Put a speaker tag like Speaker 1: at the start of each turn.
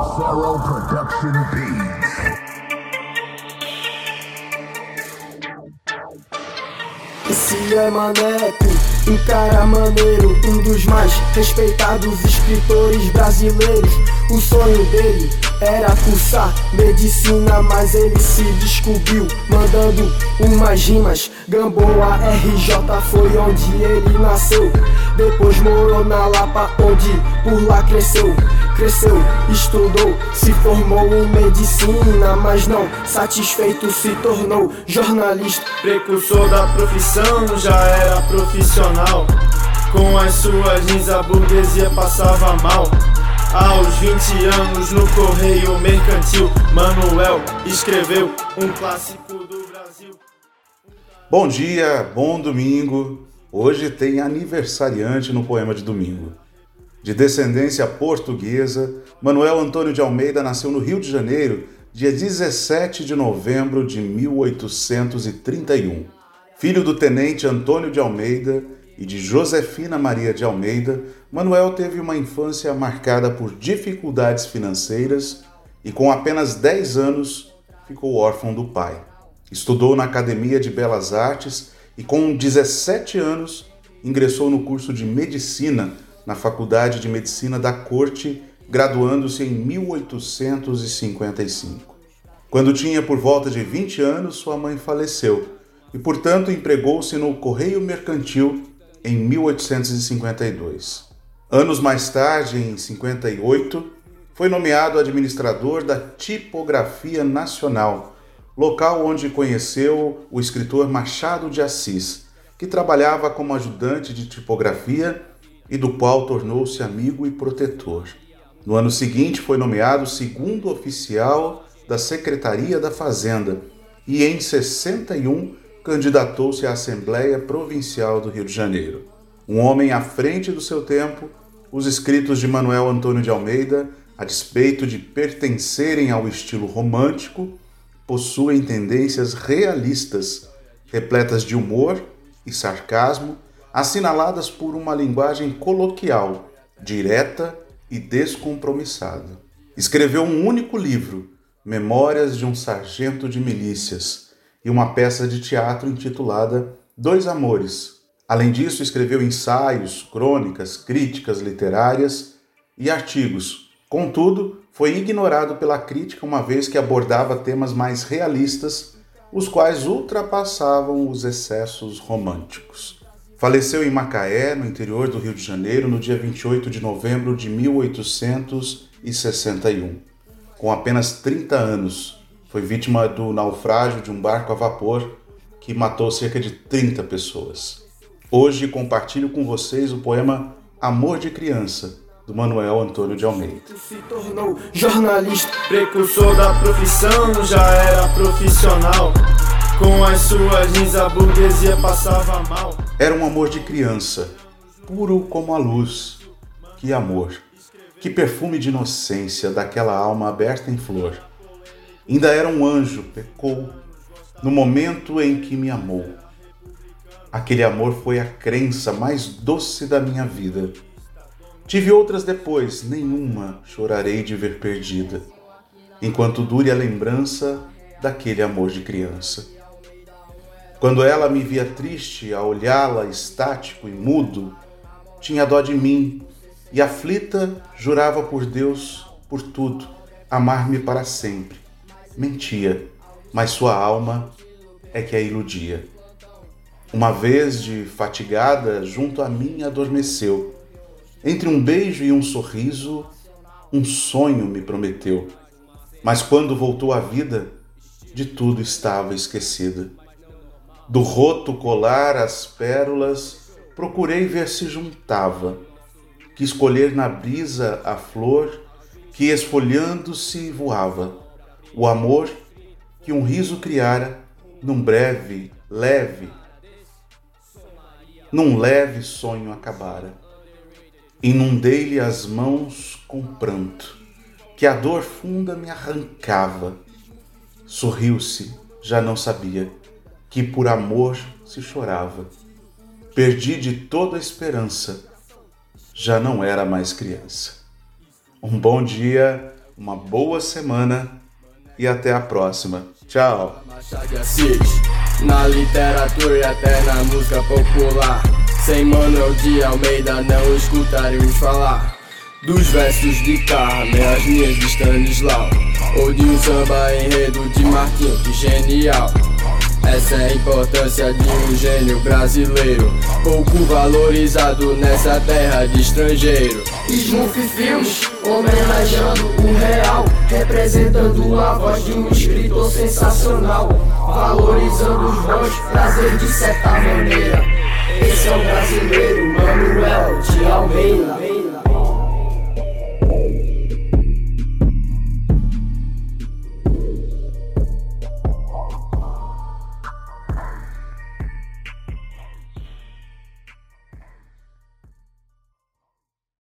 Speaker 1: Zero Production Beats.
Speaker 2: Esse é Maneco, um cara maneiro, um dos mais respeitados escritores brasileiros. O sonho dele era cursar medicina, mas ele se descobriu mandando umas rimas. Gamboa RJ foi onde ele nasceu. Depois morou na Lapa, onde por lá cresceu. Cresceu, estudou, se formou em medicina, mas não satisfeito se tornou jornalista.
Speaker 3: Precursor da profissão, já era profissional. Com as suas jeans a burguesia passava mal. Aos 20 anos no Correio Mercantil, Manuel escreveu um clássico do Brasil.
Speaker 4: Bom dia, bom domingo. Hoje tem aniversariante no poema de domingo. De descendência portuguesa, Manuel Antônio de Almeida nasceu no Rio de Janeiro, dia 17 de novembro de 1831. Filho do tenente Antônio de Almeida e de Josefina Maria de Almeida, Manuel teve uma infância marcada por dificuldades financeiras e, com apenas 10 anos, ficou órfão do pai. Estudou na Academia de Belas Artes e, com 17 anos, ingressou no curso de Medicina na Faculdade de Medicina da Corte, graduando-se em 1855. Quando tinha por volta de 20 anos, sua mãe faleceu e, portanto, empregou-se no Correio Mercantil em 1852. Anos mais tarde, em 58, foi nomeado administrador da Tipografia Nacional, local onde conheceu o escritor Machado de Assis, que trabalhava como ajudante de tipografia e do qual tornou-se amigo e protetor. No ano seguinte, foi nomeado segundo oficial da Secretaria da Fazenda e, em 61, candidatou-se à Assembleia Provincial do Rio de Janeiro. Um homem à frente do seu tempo, os escritos de Manuel Antônio de Almeida, a despeito de pertencerem ao estilo romântico, possuem tendências realistas, repletas de humor e sarcasmo, assinaladas por uma linguagem coloquial, direta e descompromissada. Escreveu um único livro, Memórias de um Sargento de Milícias, e uma peça de teatro intitulada Dois Amores. Além disso, escreveu ensaios, crônicas, críticas literárias e artigos. Contudo, foi ignorado pela crítica uma vez que abordava temas mais realistas, os quais ultrapassavam os excessos românticos. Faleceu em Macaé, no interior do Rio de Janeiro, no dia 28 de novembro de 1861. Com apenas 30 anos, foi vítima do naufrágio de um barco a vapor que matou cerca de 30 pessoas. Hoje compartilho com vocês o poema Amor de Criança, do Manuel Antônio de Almeida.
Speaker 2: Se tornou jornalista.
Speaker 3: Precursor da profissão, já era profissional. Com as suas jeans a burguesia passava mal.
Speaker 4: Era um amor de criança, puro como a luz. Que amor! Que perfume de inocência daquela alma aberta em flor. Ainda era um anjo, pecou, no momento em que me amou. Aquele amor foi a crença mais doce da minha vida. Tive outras depois, nenhuma chorarei de ver perdida, enquanto dure a lembrança daquele amor de criança. Quando ela me via triste a olhá-la estático e mudo, tinha dó de mim e aflita jurava por Deus, por tudo, amar-me para sempre. Mentia, mas sua alma é que a iludia. Uma vez de fatigada, junto a mim adormeceu. Entre um beijo e um sorriso, um sonho me prometeu. Mas quando voltou à vida, de tudo estava esquecida. Do roto colar as pérolas, procurei ver se juntava. Quis colher na brisa a flor que esfolhando-se voava. O amor que um riso criara num breve, leve, num leve sonho acabara. Inundei-lhe as mãos com pranto, que a dor funda me arrancava. Sorriu-se, já não sabia que por amor se chorava. Perdi de toda a esperança, já não era mais criança. Um bom dia, uma boa semana e até a próxima. Tchau!
Speaker 5: Na literatura e até na música popular Sem Manuel de Almeida não escutaremos falar Dos versos de Carmen, as linhas de Stanislau Ou de um samba enredo de Marquinhos, genial essa é a importância de um gênio brasileiro. Pouco valorizado nessa terra de estrangeiro. Smooth Films, homenageando o real Representando a voz de um escritor sensacional Valorizando os bons, prazer de certa maneira. Esse é o brasileiro Manuel de Almeida